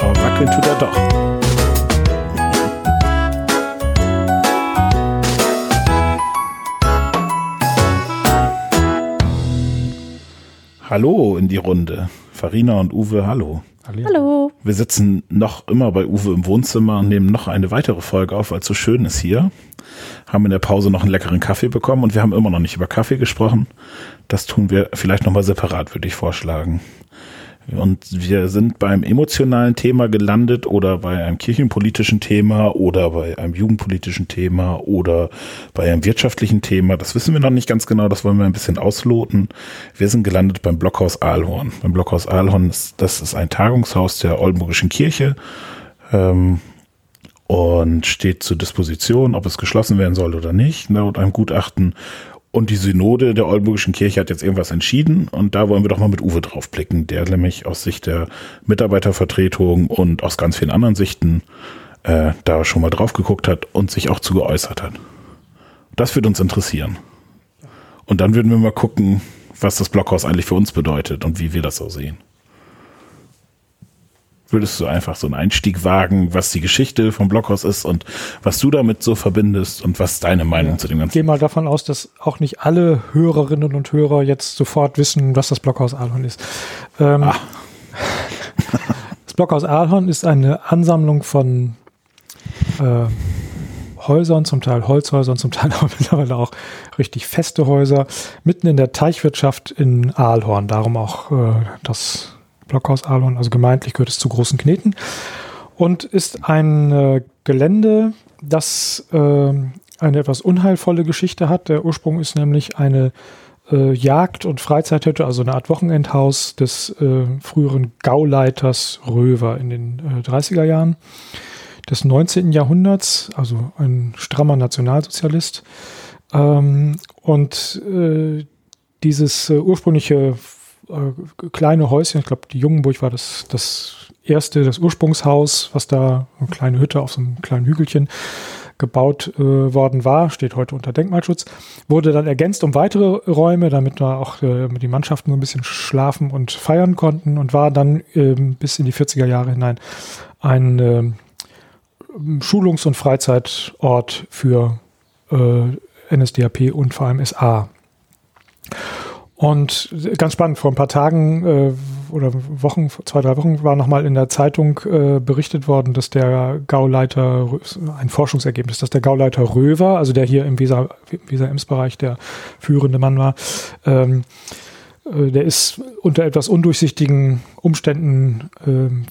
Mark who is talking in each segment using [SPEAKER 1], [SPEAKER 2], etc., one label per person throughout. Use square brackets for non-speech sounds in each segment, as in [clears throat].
[SPEAKER 1] Aber wackeln tut er doch. Hallo in die Runde. Farina und Uwe, hallo.
[SPEAKER 2] Hallo.
[SPEAKER 1] Wir sitzen noch immer bei Uwe im Wohnzimmer und nehmen noch eine weitere Folge auf, weil es so schön ist hier. Haben in der Pause noch einen leckeren Kaffee bekommen und wir haben immer noch nicht über Kaffee gesprochen. Das tun wir vielleicht nochmal separat, würde ich vorschlagen. Und wir sind beim emotionalen Thema gelandet oder bei einem kirchenpolitischen Thema oder bei einem jugendpolitischen Thema oder bei einem wirtschaftlichen Thema. Das wissen wir noch nicht ganz genau, das wollen wir ein bisschen ausloten. Wir sind gelandet beim Blockhaus Aalhorn. Beim Blockhaus Aalhorn, ist, das ist ein Tagungshaus der Oldenburgischen Kirche ähm, und steht zur Disposition, ob es geschlossen werden soll oder nicht, laut einem Gutachten. Und die Synode der Oldenburgischen Kirche hat jetzt irgendwas entschieden und da wollen wir doch mal mit Uwe drauf blicken, der nämlich aus Sicht der Mitarbeitervertretung und aus ganz vielen anderen Sichten äh, da schon mal drauf geguckt hat und sich auch zu geäußert hat. Das würde uns interessieren. Und dann würden wir mal gucken, was das Blockhaus eigentlich für uns bedeutet und wie wir das so sehen. Würdest du einfach so einen Einstieg wagen, was die Geschichte vom Blockhaus ist und was du damit so verbindest und was deine Meinung
[SPEAKER 3] Ja.
[SPEAKER 1] zu dem
[SPEAKER 3] Ich
[SPEAKER 1] ganzen
[SPEAKER 3] gehe mal davon aus, dass auch nicht alle Hörerinnen und Hörer jetzt sofort wissen, was das Blockhaus Aalhorn ist. Ähm,
[SPEAKER 1] Ah. [laughs] [laughs]
[SPEAKER 3] Das Blockhaus Aalhorn ist eine Ansammlung von äh, Häusern, zum Teil Holzhäusern, zum Teil [laughs] aber mittlerweile auch richtig feste Häuser, mitten in der Teichwirtschaft in Aalhorn. Darum auch äh, das Blockhaus Aalhorn, also gemeintlich gehört es zu Großen Kneten. Und ist ein äh, Gelände, das äh, eine etwas unheilvolle Geschichte hat. Der Ursprung ist nämlich eine äh, Jagd- und Freizeithütte, also eine Art Wochenendhaus des äh, früheren Gauleiters Röver in den äh, 30er Jahren des 19. Jahrhunderts, also ein strammer Nationalsozialist. Ähm, und äh, dieses äh, ursprüngliche äh, kleine Häuschen, ich glaube, die Jungenburg war das, das erste, das Ursprungshaus, was da, eine kleine Hütte auf so einem kleinen Hügelchen gebaut äh, worden war, steht heute unter Denkmalschutz, wurde dann ergänzt um weitere Räume, damit da auch äh, die Mannschaften so ein bisschen schlafen und feiern konnten und war dann ähm, bis in die 40er Jahre hinein ein ähm, Schulungs- und Freizeitort für äh, NSDAP und vor allem SA. Und ganz spannend, vor ein paar Tagen äh, oder Wochen, zwei, drei Wochen war nochmal in der Zeitung äh, berichtet worden, dass der Gauleiter, ein Forschungsergebnis, dass der Gauleiter Röver, also der hier im Weser, Weser-Ems-Bereich der führende Mann war, ähm, äh, der ist unter etwas undurchsichtigen Umständen ähm,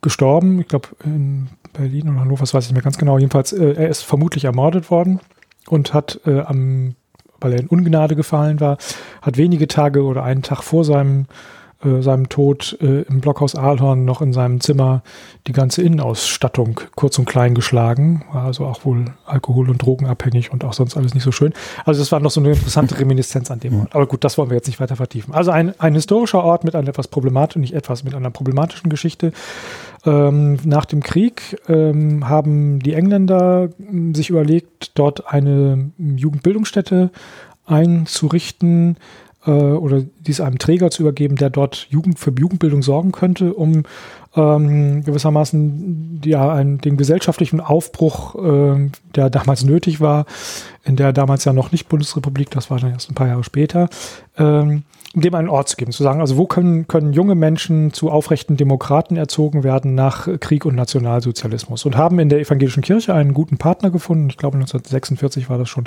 [SPEAKER 3] gestorben. Ich glaube, in Berlin oder Hannover, das weiß ich nicht mehr ganz genau. Jedenfalls, äh, er ist vermutlich ermordet worden und hat äh, am weil er in Ungnade gefallen war, hat wenige Tage oder einen Tag vor seinem, äh, seinem Tod äh, im Blockhaus Aalhorn noch in seinem Zimmer die ganze Innenausstattung kurz und klein geschlagen, war also auch wohl alkohol- und drogenabhängig und auch sonst alles nicht so schön. Also das war noch so eine interessante Reminiszenz an dem Ort. Aber gut, das wollen wir jetzt nicht weiter vertiefen. Also ein, ein historischer Ort mit einer etwas problematischen, nicht etwas, mit einer problematischen Geschichte. Ähm, nach dem Krieg ähm, haben die Engländer ähm, sich überlegt, dort eine Jugendbildungsstätte einzurichten äh, oder dies einem Träger zu übergeben, der dort Jugend für Jugendbildung sorgen könnte, um ähm, gewissermaßen ja, einen, den gesellschaftlichen Aufbruch, ähm, der damals nötig war, in der damals ja noch nicht Bundesrepublik, das war dann erst ein paar Jahre später, ähm, dem einen Ort zu geben, zu sagen, also wo können, können junge Menschen zu aufrechten Demokraten erzogen werden nach Krieg und Nationalsozialismus und haben in der evangelischen Kirche einen guten Partner gefunden. Ich glaube 1946 war das schon,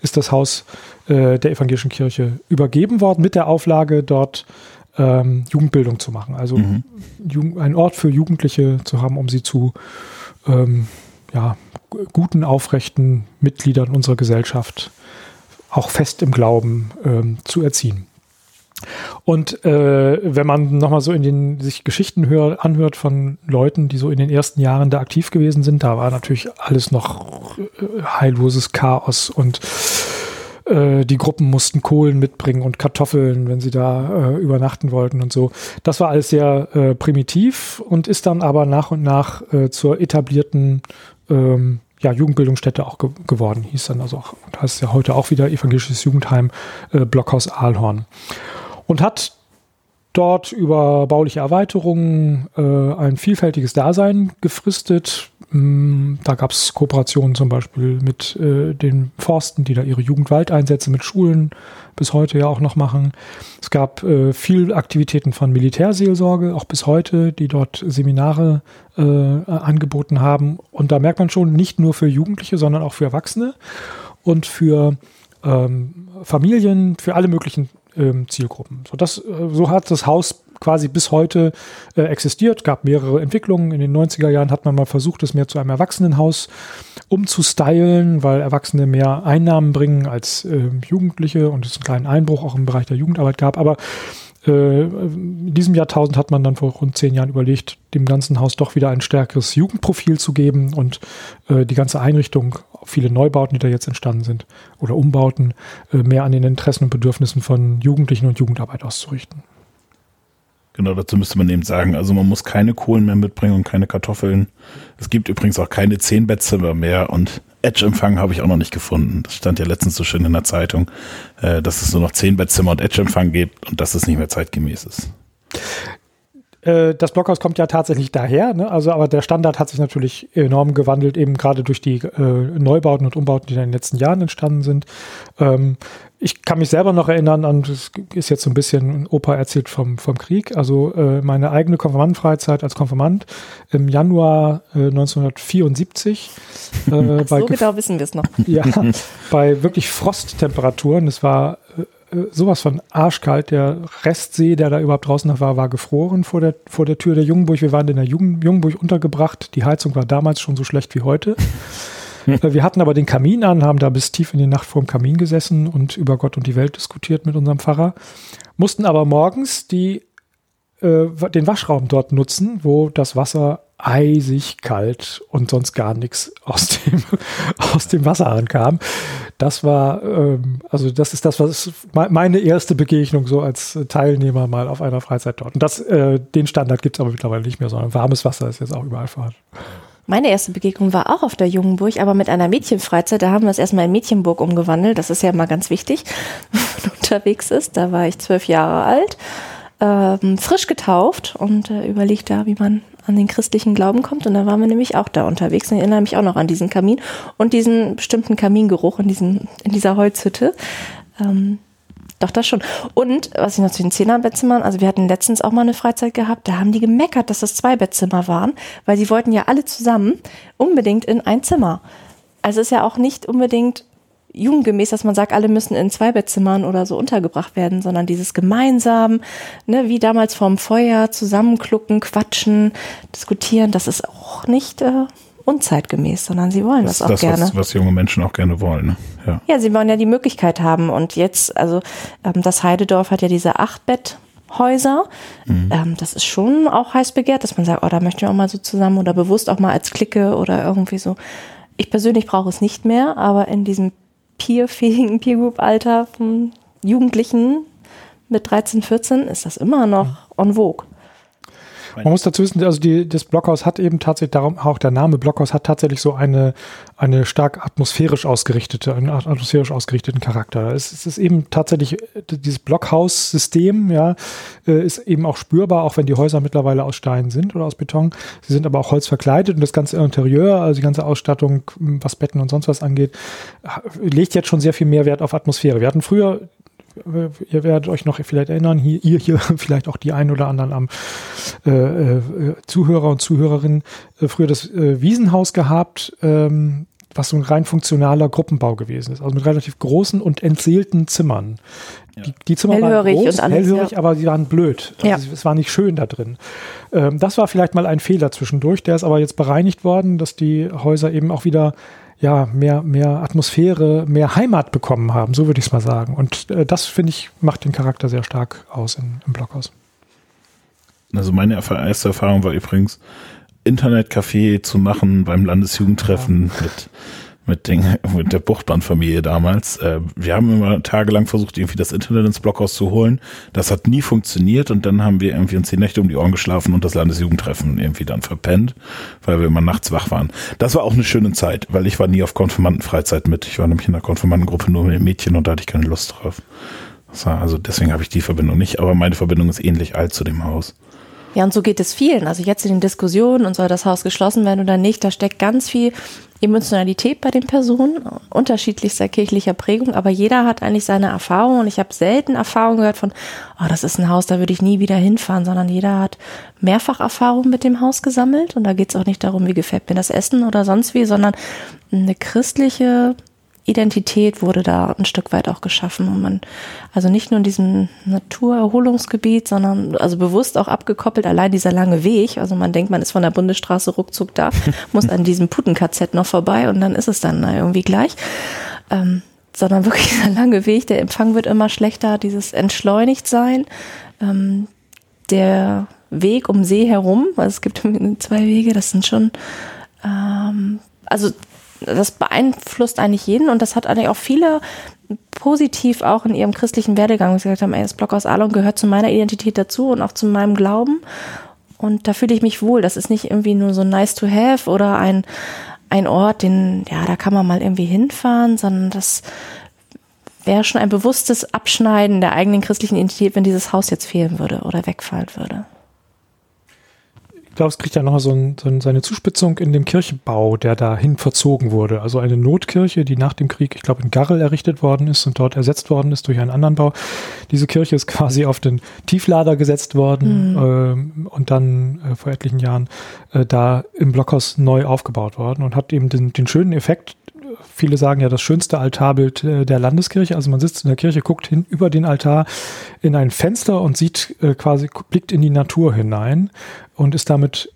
[SPEAKER 3] ist das Haus äh, der evangelischen Kirche übergeben worden mit der Auflage, dort ähm, Jugendbildung zu machen. Also
[SPEAKER 1] Mhm.
[SPEAKER 3] Jugend, einen Ort für Jugendliche zu haben, um sie zu ähm, ja, guten, aufrechten Mitgliedern unserer Gesellschaft auch fest im Glauben ähm, zu erziehen. Und äh, wenn man nochmal so in den sich Geschichten hör, anhört von Leuten, die so in den ersten Jahren da aktiv gewesen sind, da war natürlich alles noch äh, heilloses Chaos und äh, die Gruppen mussten Kohlen mitbringen und Kartoffeln, wenn sie da äh, übernachten wollten und so. Das war alles sehr äh, primitiv und ist dann aber nach und nach zur etablierten ähm, ja, Jugendbildungsstätte auch ge geworden, hieß dann also auch, heißt ja heute auch wieder evangelisches Jugendheim Blockhaus Aalhorn. Und hat dort über bauliche Erweiterungen äh, ein vielfältiges Dasein gefristet. Mm, da gab es Kooperationen zum Beispiel mit äh, den Forsten, die da ihre Jugendwaldeinsätze mit Schulen bis heute ja auch noch machen. Es gab äh, viel Aktivitäten von Militärseelsorge, auch bis heute, die dort Seminare äh, angeboten haben. Und da merkt man schon, nicht nur für Jugendliche, sondern auch für Erwachsene und für ähm, Familien, für alle möglichen ähm, Zielgruppen. So, das, äh, so hat das Haus quasi bis heute äh, existiert, gab mehrere Entwicklungen. In den 90er Jahren hat man mal versucht, es mehr zu einem Erwachsenenhaus umzustylen, weil Erwachsene mehr Einnahmen bringen als äh, Jugendliche und es einen kleinen Einbruch auch im Bereich der Jugendarbeit gab. Aber äh, in diesem Jahrtausend hat man dann vor rund zehn Jahren überlegt, dem ganzen Haus doch wieder ein stärkeres Jugendprofil zu geben und äh, die ganze Einrichtung, viele Neubauten, die da jetzt entstanden sind, oder Umbauten, äh, mehr an den Interessen und Bedürfnissen von Jugendlichen und Jugendarbeit auszurichten.
[SPEAKER 1] Genau, dazu müsste man eben sagen, also man muss keine Kohlen mehr mitbringen und keine Kartoffeln. Es gibt übrigens auch keine zehn Bettzimmer mehr und Edge-Empfang habe ich auch noch nicht gefunden. Das stand ja letztens so schön in der Zeitung, äh, dass es nur noch zehn Bettzimmer und Edge-Empfang gibt und dass es nicht mehr zeitgemäß ist.
[SPEAKER 3] Äh, das Blockhaus kommt ja tatsächlich daher, ne? also aber der Standard hat sich natürlich enorm gewandelt, eben gerade durch die äh, Neubauten und Umbauten, die in den letzten Jahren entstanden sind. Ähm, ich kann mich selber noch erinnern an, das ist jetzt so ein bisschen Opa erzählt vom, vom Krieg, also äh, meine eigene Konfirmandenfreizeit als Konfirmand im Januar äh, 1974.
[SPEAKER 2] Äh, [laughs] so genau wissen wir es noch. [laughs]
[SPEAKER 3] Ja, bei wirklich Frosttemperaturen, es war äh, sowas von arschkalt. Der Restsee, der da überhaupt draußen noch war, war gefroren vor der, vor der Tür der Jungenburg. Wir waren in der Jungen, Jungenburg untergebracht. Die Heizung war damals schon so schlecht wie heute. [laughs] Wir hatten aber den Kamin an, haben da bis tief in die Nacht vor dem Kamin gesessen und über Gott und die Welt diskutiert mit unserem Pfarrer. Mussten aber morgens die, äh, den Waschraum dort nutzen, wo das Wasser eisig kalt und sonst gar nichts aus dem, [laughs] aus dem Wasser ankam. Das war, ähm, also das ist das, was meine erste Begegnung so als Teilnehmer mal auf einer Freizeit dort. Und das, äh, den Standard gibt es aber mittlerweile nicht mehr, sondern warmes Wasser ist jetzt auch überall vorhanden.
[SPEAKER 2] Meine erste Begegnung war auch auf der Jungenburg, aber mit einer Mädchenfreizeit. Da haben wir es erstmal in Mädchenburg umgewandelt. Das ist ja mal ganz wichtig, [laughs] wenn man unterwegs ist. Da war ich zwölf Jahre alt, ähm, frisch getauft und äh, überlegt da, wie man an den christlichen Glauben kommt. Und da waren wir nämlich auch da unterwegs. Und ich erinnere mich auch noch an diesen Kamin und diesen bestimmten Kamingeruch in, diesen, in dieser Holzhütte. Ähm, doch, das schon. Und was ich noch zu den Zehnerbettzimmern, also wir hatten letztens auch mal eine Freizeit gehabt, da haben die gemeckert, dass das zwei Bettzimmer waren, weil sie wollten ja alle zusammen unbedingt in ein Zimmer. Also ist ja auch nicht unbedingt jugendgemäß, dass man sagt, alle müssen in Zweibettzimmern oder so untergebracht werden, sondern dieses gemeinsam, ne, wie damals vorm Feuer, zusammenklucken, quatschen, diskutieren, das ist auch nicht äh, unzeitgemäß, sondern sie wollen das, das auch das, gerne.
[SPEAKER 1] Was, was junge Menschen auch gerne wollen. Ne?
[SPEAKER 2] Ja. ja, sie wollen ja die Möglichkeit haben. Und jetzt, also ähm, das Heidedorf hat ja diese Achtbetthäuser. Mhm. Ähm, das ist schon auch heiß begehrt, dass man sagt, oh, da möchten wir auch mal so zusammen oder bewusst auch mal als Clique oder irgendwie so. Ich persönlich brauche es nicht mehr, aber in diesem peerfähigen Peer Group Alter von Jugendlichen mit 13, 14 ist das immer noch en vogue.
[SPEAKER 3] Man muss dazu wissen, also die, das Blockhaus hat eben tatsächlich, darum auch der Name Blockhaus hat tatsächlich so eine, eine stark atmosphärisch ausgerichtete, einen atmosphärisch ausgerichteten Charakter. Es, es ist eben tatsächlich, dieses Blockhaus-System, ja, äh, ist eben auch spürbar, auch wenn die Häuser mittlerweile aus Stein sind oder aus Beton. Sie sind aber auch Holz verkleidet und das ganze Interieur, also die ganze Ausstattung, was Betten und sonst was angeht, legt jetzt schon sehr viel mehr Wert auf Atmosphäre. Wir hatten früher ihr werdet euch noch vielleicht erinnern, hier, ihr hier [laughs] vielleicht auch die ein oder anderen am äh, äh, Zuhörer und Zuhörerinnen äh, früher das äh, Wiesenhaus gehabt, ähm, was so ein rein funktionaler Gruppenbau gewesen ist, also mit relativ großen und entseelten Zimmern. Ja. Die, die, Zimmer
[SPEAKER 2] hellhörig
[SPEAKER 3] waren groß,
[SPEAKER 2] und alles,
[SPEAKER 3] hellhörig, ja. aber sie waren blöd. Also ja. Es war nicht schön da drin. Ähm, das war vielleicht mal ein Fehler zwischendurch, der ist aber jetzt bereinigt worden, dass die Häuser eben auch wieder ja, mehr, mehr Atmosphäre, mehr Heimat bekommen haben, so würde ich es mal sagen. Und äh, das, finde ich, macht den Charakter sehr stark aus in, im Blockhaus.
[SPEAKER 1] Also meine erste Erfahrung war übrigens, Internetcafé zu machen beim Landesjugendtreffen ja. mit mit, den, [laughs] mit der Buchtbahnfamilie damals. Äh, wir haben immer tagelang versucht, irgendwie das Internet ins Blockhaus zu holen. Das hat nie funktioniert und dann haben wir irgendwie uns die Nächte um die Ohren geschlafen und das Landesjugendtreffen irgendwie dann verpennt, weil wir immer nachts wach waren. Das war auch eine schöne Zeit, weil ich war nie auf Konfirmandenfreizeit mit. Ich war nämlich in der Konfirmandengruppe nur mit Mädchen und da hatte ich keine Lust drauf. also deswegen habe ich die Verbindung nicht, aber meine Verbindung ist ähnlich alt zu dem Haus.
[SPEAKER 2] Ja, und so geht es vielen. Also jetzt in den Diskussionen und soll das Haus geschlossen werden oder nicht, da steckt ganz viel Emotionalität bei den Personen, unterschiedlichster kirchlicher Prägung, aber jeder hat eigentlich seine Erfahrungen und ich habe selten Erfahrungen gehört von, oh, das ist ein Haus, da würde ich nie wieder hinfahren, sondern jeder hat mehrfach Erfahrungen mit dem Haus gesammelt und da geht es auch nicht darum, wie gefällt mir das Essen oder sonst wie, sondern eine christliche Identität wurde da ein Stück weit auch geschaffen und man also nicht nur in diesem Naturerholungsgebiet, sondern also bewusst auch abgekoppelt, allein dieser lange Weg, also man denkt, man ist von der Bundesstraße ruckzuck da, [laughs] muss an diesem Putten-KZ noch vorbei und dann ist es dann irgendwie gleich. Ähm, sondern wirklich [laughs] dieser lange Weg, der Empfang wird immer schlechter, dieses entschleunigt sein, ähm, der Weg um See herum, also es gibt [laughs] zwei Wege, das sind schon ähm, also das beeinflusst eigentlich jeden und das hat eigentlich auch viele positiv auch in ihrem christlichen Werdegang gesagt haben, ey, das Block aus Alon gehört zu meiner Identität dazu und auch zu meinem Glauben. Und da fühle ich mich wohl. Das ist nicht irgendwie nur so nice to have oder ein, ein Ort, den, ja, da kann man mal irgendwie hinfahren, sondern das wäre schon ein bewusstes Abschneiden der eigenen christlichen Identität, wenn dieses Haus jetzt fehlen würde oder wegfallen würde
[SPEAKER 3] ich glaube, es kriegt ja nochmal so, ein, so seine Zuspitzung in dem Kirchenbau, der dahin verzogen wurde. Also eine Notkirche, die nach dem Krieg, ich glaube, in Garrel errichtet worden ist und dort ersetzt worden ist durch einen anderen Bau. Diese Kirche ist quasi auf den Tieflader gesetzt worden mhm. äh, und dann äh, vor etlichen Jahren äh, da im Blockhaus neu aufgebaut worden und hat eben den, den schönen Effekt, viele sagen ja das schönste Altarbild äh, der Landeskirche. Also man sitzt in der Kirche, guckt hin über den Altar in ein Fenster und sieht äh, quasi, blickt in die Natur hinein und ist damit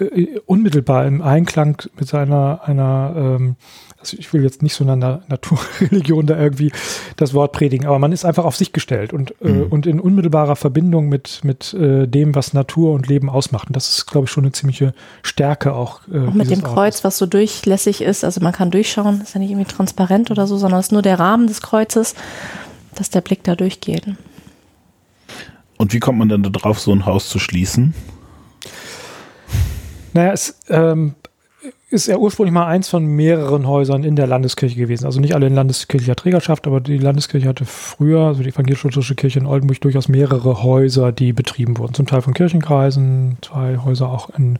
[SPEAKER 3] äh, unmittelbar im Einklang mit seiner einer ähm, also ich will jetzt nicht so einer Naturreligion da irgendwie das Wort predigen, aber man ist einfach auf sich gestellt und, äh, mhm. äh, und in unmittelbarer Verbindung mit, mit äh, dem, was Natur und Leben ausmacht. Und das ist, glaube ich, schon eine ziemliche Stärke auch.
[SPEAKER 2] Äh, auch mit dem Kreuz, Ortes. was so durchlässig ist, also man kann durchschauen, ist ja nicht irgendwie transparent oder so, sondern es ist nur der Rahmen des Kreuzes, dass der Blick da durchgeht.
[SPEAKER 1] Und wie kommt man denn darauf, so ein Haus zu schließen?
[SPEAKER 3] Naja, es ähm, ist ja ursprünglich mal eins von mehreren Häusern in der Landeskirche gewesen. Also nicht alle in landeskirchlicher Trägerschaft, aber die Landeskirche hatte früher, also die evangelisch-lutherische Kirche in Oldenburg, durchaus mehrere Häuser, die betrieben wurden. Zum Teil von Kirchenkreisen, zwei Häuser auch in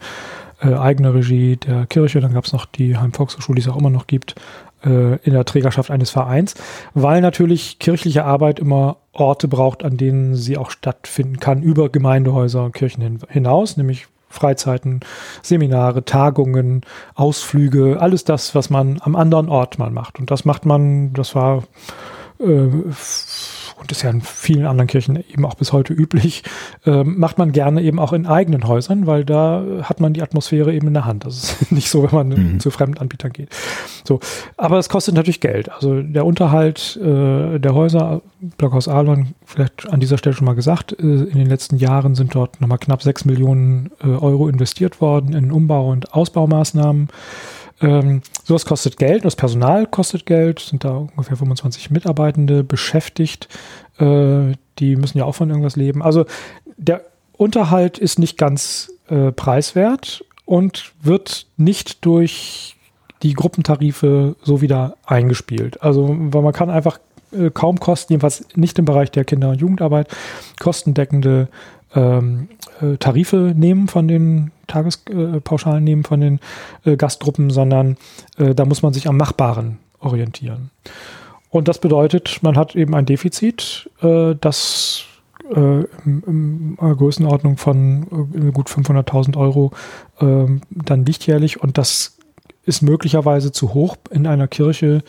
[SPEAKER 3] äh, eigener Regie der Kirche. Dann gab es noch die Heim-Volkshochschule, die es auch immer noch gibt, äh, in der Trägerschaft eines Vereins, weil natürlich kirchliche Arbeit immer Orte braucht, an denen sie auch stattfinden kann, über Gemeindehäuser und Kirchen hin, hinaus, nämlich Freizeiten, Seminare, Tagungen, Ausflüge, alles das, was man am anderen Ort mal macht. Und das macht man, das war äh, und ist ja in vielen anderen Kirchen eben auch bis heute üblich, äh, macht man gerne eben auch in eigenen Häusern, weil da hat man die Atmosphäre eben in der Hand. Das ist [laughs] nicht so, wenn man mhm. zu Fremdanbietern geht. So, aber es kostet natürlich Geld. Also der Unterhalt äh, der Häuser, Blockhaus Alon, vielleicht an dieser Stelle schon mal gesagt, äh, in den letzten Jahren sind dort nochmal knapp sechs Millionen äh, Euro investiert worden in Umbau- und Ausbaumaßnahmen. Ähm, sowas kostet Geld, das Personal kostet Geld, sind da ungefähr 25 Mitarbeitende beschäftigt. Äh, die müssen ja auch von irgendwas leben. Also der Unterhalt ist nicht ganz äh, preiswert und wird nicht durch die Gruppentarife so wieder eingespielt. Also, weil man kann einfach äh, kaum Kosten, jedenfalls nicht im Bereich der Kinder- und Jugendarbeit, kostendeckende ähm, äh, Tarife nehmen von den Tagespauschalen nehmen von den äh, Gastgruppen, sondern äh, da muss man sich am Machbaren orientieren. Und das bedeutet, man hat eben ein Defizit, äh, das äh, in, Größenordnung von äh, gut 500.000 Euro ähm, dann liegt jährlich und das ist möglicherweise zu hoch in einer Kirche,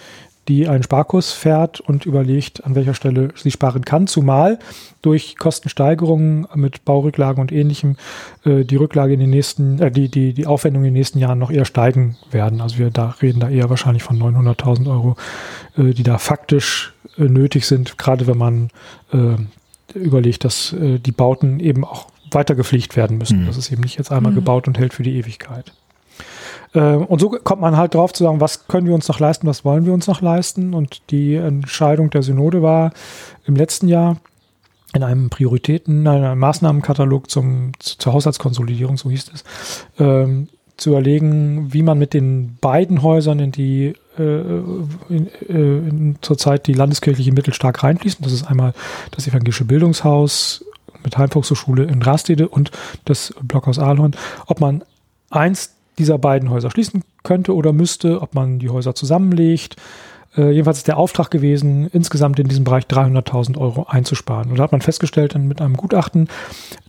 [SPEAKER 3] die einen Sparkurs fährt und überlegt, an welcher Stelle sie sparen kann, zumal durch Kostensteigerungen mit Baurücklagen und ähnlichem äh, die Rücklage in den nächsten, äh, die, die, die Aufwendungen in den nächsten Jahren noch eher steigen werden. Also wir da reden da eher wahrscheinlich von 900.000 Euro, äh, die da faktisch äh, nötig sind, gerade wenn man äh, überlegt, dass äh, die Bauten eben auch weiter gepflegt werden müssen. Mhm. Das ist eben nicht jetzt einmal mhm. gebaut und hält für die Ewigkeit. Äh, und so kommt man halt drauf zu sagen, was können wir uns noch leisten, was wollen wir uns noch leisten. Und die Entscheidung der Synode war im letzten Jahr in einem Prioritäten, in einem Maßnahmenkatalog zum, zur Haushaltskonsolidierung, so hieß es, ähm, zu überlegen, wie man mit den beiden Häusern, in die äh, in, äh, in, zurzeit die landeskirchliche Mittel stark reinfließen, das ist einmal das evangelische Bildungshaus mit Heimvolkshochschule in Rastede und das Blockhaus Ahlhorn, ob man eins dieser beiden Häuser schließen könnte oder müsste, ob man die Häuser zusammenlegt. Äh, jedenfalls ist der Auftrag gewesen, insgesamt in diesem Bereich 300.000 Euro einzusparen. Und da hat man festgestellt mit einem Gutachten,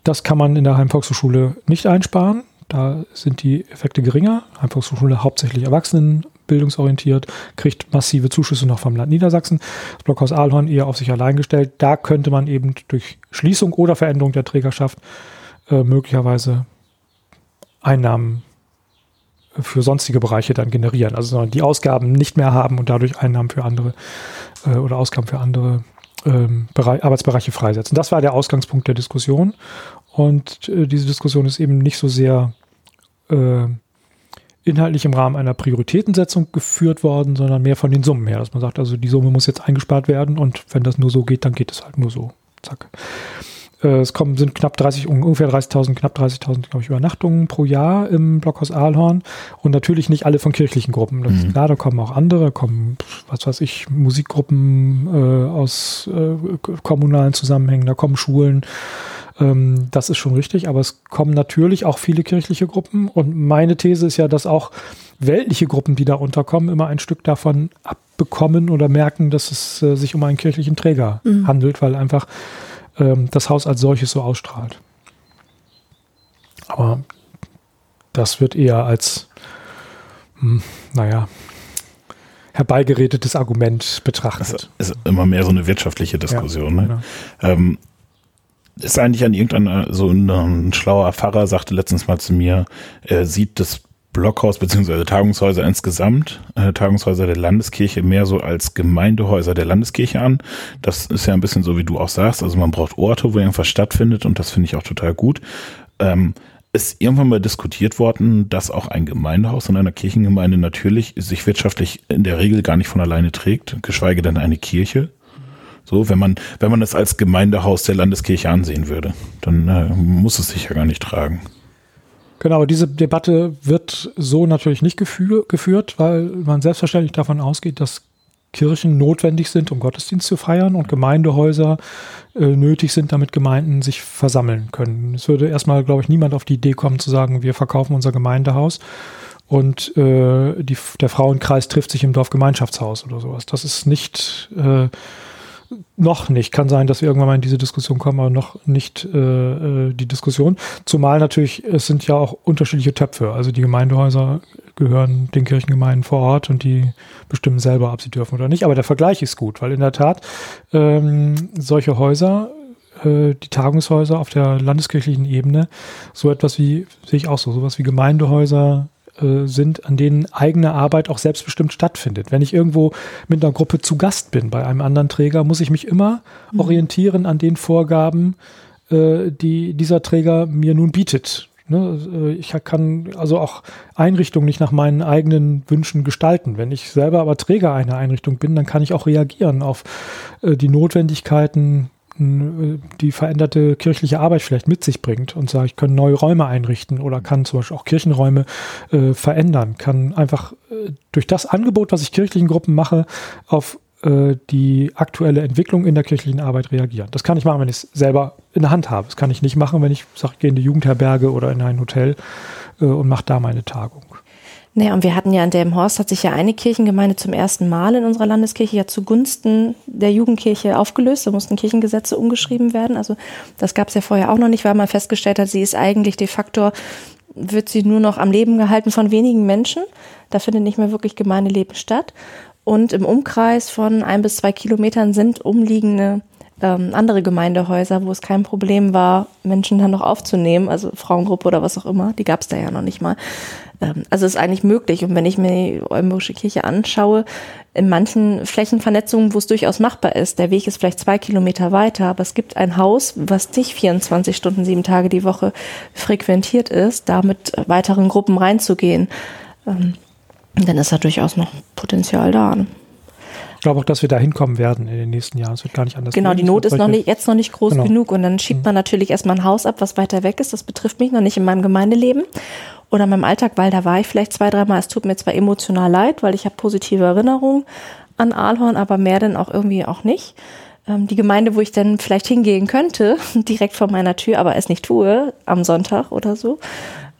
[SPEAKER 3] das kann man in der Heimvolkshochschule nicht einsparen. Da sind die Effekte geringer. Heimvolkshochschule hauptsächlich erwachsenenbildungsorientiert, kriegt massive Zuschüsse noch vom Land Niedersachsen. Das Blockhaus Aalhorn eher auf sich allein gestellt. Da könnte man eben durch Schließung oder Veränderung der Trägerschaft äh, möglicherweise Einnahmen für sonstige Bereiche dann generieren. Also die Ausgaben nicht mehr haben und dadurch Einnahmen für andere äh, oder Ausgaben für andere ähm, Bereich, Arbeitsbereiche freisetzen. Das war der Ausgangspunkt der Diskussion. Und äh, diese Diskussion ist eben nicht so sehr äh, inhaltlich im Rahmen einer Prioritätensetzung geführt worden, sondern mehr von den Summen her, dass man sagt, also die Summe muss jetzt eingespart werden und wenn das nur so geht, dann geht es halt nur so. Zack. Äh, es kommen, sind knapp 30, ungefähr 30.000, knapp 30.000, glaube ich, Übernachtungen pro Jahr im Blockhaus Aalhorn. Und natürlich nicht alle von kirchlichen Gruppen. Das mhm. ist klar, da kommen auch andere, kommen, was weiß ich, Musikgruppen äh, aus äh, kommunalen Zusammenhängen, da kommen Schulen. Ähm, das ist schon richtig, aber es kommen natürlich auch viele kirchliche Gruppen. Und meine These ist ja, dass auch weltliche Gruppen, die da unterkommen, immer ein Stück davon abbekommen oder merken, dass es äh, sich um einen kirchlichen Träger mhm. handelt, weil einfach das Haus als solches so ausstrahlt. Aber das wird eher als, hm, naja, herbeigeredetes Argument betrachtet.
[SPEAKER 1] Das ist immer mehr so eine wirtschaftliche Diskussion. Ja, ne? genau. ähm, ist eigentlich an irgendeiner, so ein, ein, schlauer Pfarrer sagte letztens mal zu mir, er sieht das Blockhaus beziehungsweise Tagungshäuser insgesamt, äh, Tagungshäuser der Landeskirche mehr so als Gemeindehäuser der Landeskirche an. Das ist ja ein bisschen so, wie du auch sagst. Also man braucht Orte, wo irgendwas stattfindet und das finde ich auch total gut. Ähm, ist irgendwann mal diskutiert worden, dass auch ein Gemeindehaus in einer Kirchengemeinde natürlich sich wirtschaftlich in der Regel gar nicht von alleine trägt, geschweige denn eine Kirche. So, wenn man, wenn man es als Gemeindehaus der Landeskirche ansehen würde, dann äh, muss es sich ja gar nicht tragen.
[SPEAKER 3] Genau, diese Debatte wird so natürlich nicht geführt, weil man selbstverständlich davon ausgeht, dass Kirchen notwendig sind, um Gottesdienst zu feiern und Gemeindehäuser äh, nötig sind, damit Gemeinden sich versammeln können. Es würde erstmal, glaube ich, niemand auf die Idee kommen zu sagen, wir verkaufen unser Gemeindehaus und äh, die, der Frauenkreis trifft sich im Dorfgemeinschaftshaus oder sowas. Das ist nicht äh, noch nicht. Kann sein, dass wir irgendwann mal in diese Diskussion kommen, aber noch nicht äh, äh, die Diskussion. Zumal natürlich, es sind ja auch unterschiedliche Töpfe. Also die Gemeindehäuser gehören den Kirchengemeinden vor Ort und die bestimmen selber, ob sie dürfen oder nicht. Aber der Vergleich ist gut, weil in der Tat ähm, solche Häuser äh, die Tagungshäuser auf der landeskirchlichen Ebene so etwas wie, sehe ich auch so, sowas wie Gemeindehäuser äh, sind, an denen eigene Arbeit auch selbstbestimmt stattfindet. Wenn ich irgendwo mit einer Gruppe zu Gast bin bei einem anderen Träger, muss ich mich immer mhm. orientieren an den Vorgaben, äh, die dieser Träger mir nun bietet. Ne? Äh, ich kann also auch Einrichtungen nicht nach meinen eigenen Wünschen gestalten. Wenn ich selber aber Träger einer Einrichtung bin, dann kann ich auch reagieren auf die Notwendigkeiten die veränderte kirchliche Arbeit vielleicht mit sich bringt und sage, ich kann neue Räume einrichten oder kann zum Beispiel auch Kirchenräume äh, verändern, kann einfach äh, durch das Angebot, was ich kirchlichen Gruppen mache, auf äh, die aktuelle Entwicklung in der kirchlichen Arbeit reagieren. Das kann ich machen, wenn ich es selber in der Hand habe. Das kann ich nicht machen, wenn ich sage, ich gehe in die Jugendherberge oder in ein Hotel äh, und mache da meine Tagung.
[SPEAKER 2] Naja, und wir hatten ja an Delmenhorst hat sich ja eine Kirchengemeinde zum ersten Mal in unserer Landeskirche ja zugunsten der Jugendkirche aufgelöst. Da mussten Kirchengesetze umgeschrieben werden. Also das gab es ja vorher auch noch nicht, weil man festgestellt hat, sie ist eigentlich de facto, wird sie nur noch am Leben gehalten von wenigen Menschen. Da findet nicht mehr wirklich Gemeindeleben statt. Und im Umkreis von ein bis zwei Kilometern sind umliegende ähm, andere Gemeindehäuser, wo es kein Problem war, Menschen dann noch aufzunehmen, also Frauengruppe oder was auch immer, die gab es da ja noch nicht mal. Ähm, also ist eigentlich möglich. Und wenn ich mir die Oldenburgische Kirche anschaue, in manchen Flächenvernetzungen, wo es durchaus machbar ist, der Weg ist vielleicht zwei Kilometer weiter, aber es gibt ein Haus, was nicht 24 Stunden, sieben Tage die Woche frequentiert ist, da mit weiteren Gruppen reinzugehen ähm, dann ist da durchaus noch Potenzial da.
[SPEAKER 3] Ich glaube auch, dass wir da hinkommen werden in den nächsten Jahren. Es wird gar nicht anders.
[SPEAKER 2] Genau, die Not ist noch nicht, jetzt noch nicht groß genau. genug und dann schiebt man natürlich erstmal ein Haus ab, was weiter weg ist. Das betrifft mich noch nicht in meinem Gemeindeleben oder in meinem Alltag, weil da war ich vielleicht zwei, dreimal. Es tut mir zwar emotional leid, weil ich habe positive Erinnerungen an Aalhorn, aber mehr denn auch irgendwie auch nicht. Ähm, die Gemeinde, wo ich dann vielleicht hingehen könnte, [laughs] direkt vor meiner Tür, aber es nicht tue, am Sonntag oder so,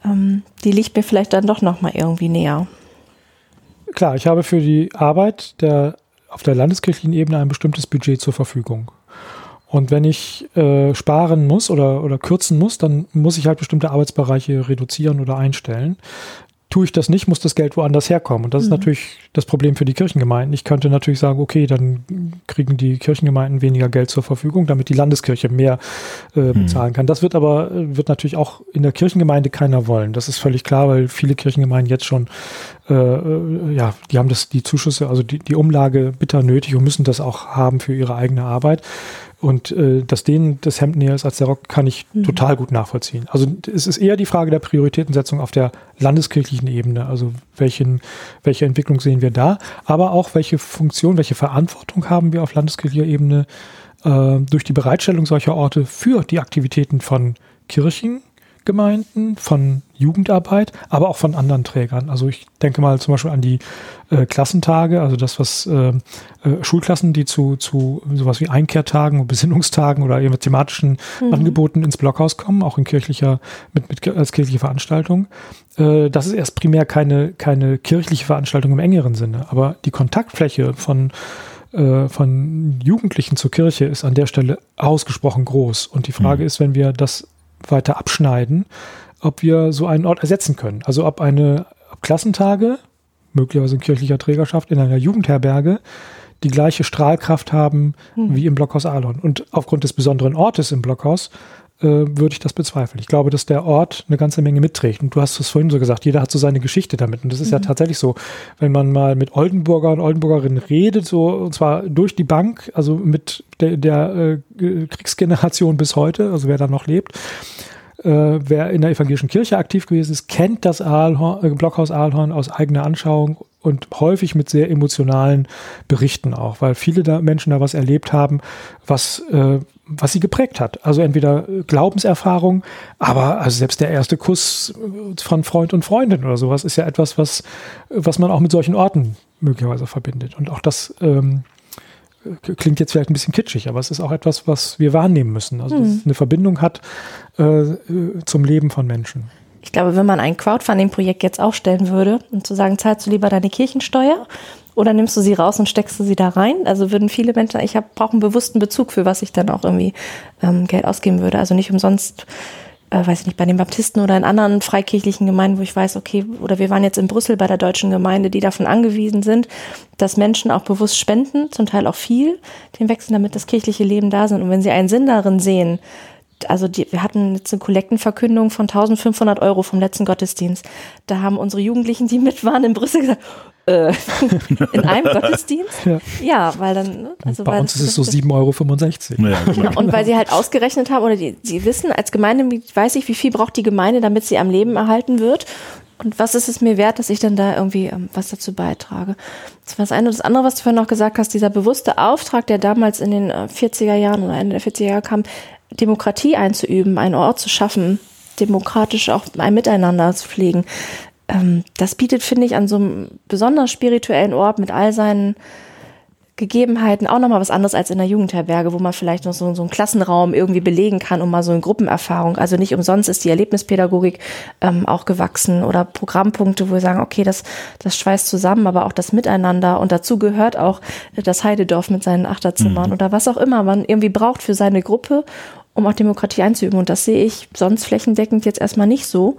[SPEAKER 2] ähm, die liegt mir vielleicht dann doch nochmal irgendwie näher.
[SPEAKER 3] Klar, ich habe für die Arbeit der auf der landeskirchlichen Ebene ein bestimmtes Budget zur Verfügung. Und wenn ich äh, sparen muss oder, oder kürzen muss, dann muss ich halt bestimmte Arbeitsbereiche reduzieren oder einstellen. Tue ich das nicht, muss das Geld woanders herkommen. Und das mhm. ist natürlich das Problem für die Kirchengemeinden. Ich könnte natürlich sagen, okay, dann kriegen die Kirchengemeinden weniger Geld zur Verfügung, damit die Landeskirche mehr äh, mhm. bezahlen kann. Das wird aber, wird natürlich auch in der Kirchengemeinde keiner wollen. Das ist völlig klar, weil viele Kirchengemeinden jetzt schon, äh, äh, ja, die haben das, die Zuschüsse, also die, die Umlage bitter nötig und müssen das auch haben für ihre eigene Arbeit. Und äh, das Hemd näher ist als der Rock, kann ich mhm. total gut nachvollziehen. Also es ist eher die Frage der Prioritätensetzung auf der landeskirchlichen Ebene. Also welchen, welche Entwicklung sehen wir da, aber auch welche Funktion, welche Verantwortung haben wir auf landeskirchlicher Ebene äh, durch die Bereitstellung solcher Orte für die Aktivitäten von Kirchen, Gemeinden, von Jugendarbeit, aber auch von anderen Trägern. Also ich denke mal zum Beispiel an die äh, Klassentage, also das, was äh, äh, Schulklassen, die zu, zu sowas wie Einkehrtagen, Besinnungstagen oder eben thematischen mhm. Angeboten ins Blockhaus kommen, auch in kirchlicher, mit, mit als kirchliche Veranstaltung. Äh, das ist erst primär keine, keine kirchliche Veranstaltung im engeren Sinne, aber die Kontaktfläche von äh, von Jugendlichen zur Kirche ist an der Stelle ausgesprochen groß. Und die Frage mhm. ist, wenn wir das weiter abschneiden, ob wir so einen Ort ersetzen können. Also ob eine ob Klassentage, möglicherweise in kirchlicher Trägerschaft, in einer Jugendherberge, die gleiche Strahlkraft haben hm. wie im Blockhaus Alon. Und aufgrund des besonderen Ortes im Blockhaus äh, würde ich das bezweifeln. Ich glaube, dass der Ort eine ganze Menge mitträgt. Und du hast es vorhin so gesagt, jeder hat so seine Geschichte damit. Und das ist mhm. ja tatsächlich so, wenn man mal mit Oldenburger und Oldenburgerinnen redet, so und zwar durch die Bank, also mit der, der äh, Kriegsgeneration bis heute, also wer da noch lebt, wer in der evangelischen Kirche aktiv gewesen ist, kennt das Aalhorn, äh, Blockhaus Aalhorn aus eigener Anschauung und häufig mit sehr emotionalen Berichten auch, weil viele da Menschen da was erlebt haben, was, äh, was sie geprägt hat. Also entweder Glaubenserfahrung, aber also selbst der erste Kuss von Freund und Freundin oder sowas ist ja etwas, was, was man auch mit solchen Orten möglicherweise verbindet. Und auch das ähm, klingt jetzt vielleicht ein bisschen kitschig, aber es ist auch etwas, was wir wahrnehmen müssen. Also, dass mhm. es eine Verbindung hat äh, zum Leben von Menschen.
[SPEAKER 2] Ich glaube, wenn man ein Crowdfunding-Projekt jetzt aufstellen würde und zu sagen, zahlst du lieber deine Kirchensteuer oder nimmst du sie raus und steckst du sie da rein? Also würden viele Menschen, ich brauche einen bewussten Bezug, für was ich dann auch irgendwie ähm, Geld ausgeben würde. Also nicht umsonst äh, weiß ich nicht, bei den Baptisten oder in anderen freikirchlichen Gemeinden, wo ich weiß, okay, oder wir waren jetzt in Brüssel bei der deutschen Gemeinde, die davon angewiesen sind, dass Menschen auch bewusst spenden, zum Teil auch viel, den wechseln, damit das kirchliche Leben da sind. Und wenn sie einen Sinn darin sehen, also die, wir hatten jetzt eine Kollektenverkündung von 1500 Euro vom letzten Gottesdienst. Da haben unsere Jugendlichen, die mit waren in Brüssel gesagt, äh, [laughs] in einem Gottesdienst? Ja. ja, weil dann.
[SPEAKER 3] Ne, also Bei uns ist es so 7,65
[SPEAKER 2] Euro. Ja, genau. Und weil sie halt ausgerechnet haben, oder die, sie wissen, als Gemeinde weiß ich, wie viel braucht die Gemeinde, damit sie am Leben erhalten wird. Und was ist es mir wert, dass ich dann da irgendwie ähm, was dazu beitrage? Das war das eine. Und das andere, was du vorhin noch gesagt hast, dieser bewusste Auftrag, der damals in den 40er äh, Jahren oder Ende der 40er Jahre kam, Demokratie einzuüben, einen Ort zu schaffen, demokratisch auch ein Miteinander zu pflegen ähm, das bietet, finde ich, an so einem besonders spirituellen Ort mit all seinen Gegebenheiten auch nochmal was anderes als in der Jugendherberge, wo man vielleicht noch so, so einen Klassenraum irgendwie belegen kann, um mal so eine Gruppenerfahrung. Also nicht umsonst ist die Erlebnispädagogik ähm, auch gewachsen oder Programmpunkte, wo wir sagen, okay, das, das schweißt zusammen, aber auch das Miteinander und dazu gehört auch das Heidedorf mit seinen Achterzimmern mhm. oder was auch immer man irgendwie braucht für seine Gruppe, um auch Demokratie einzuüben. Und das sehe ich sonst flächendeckend jetzt erstmal nicht so.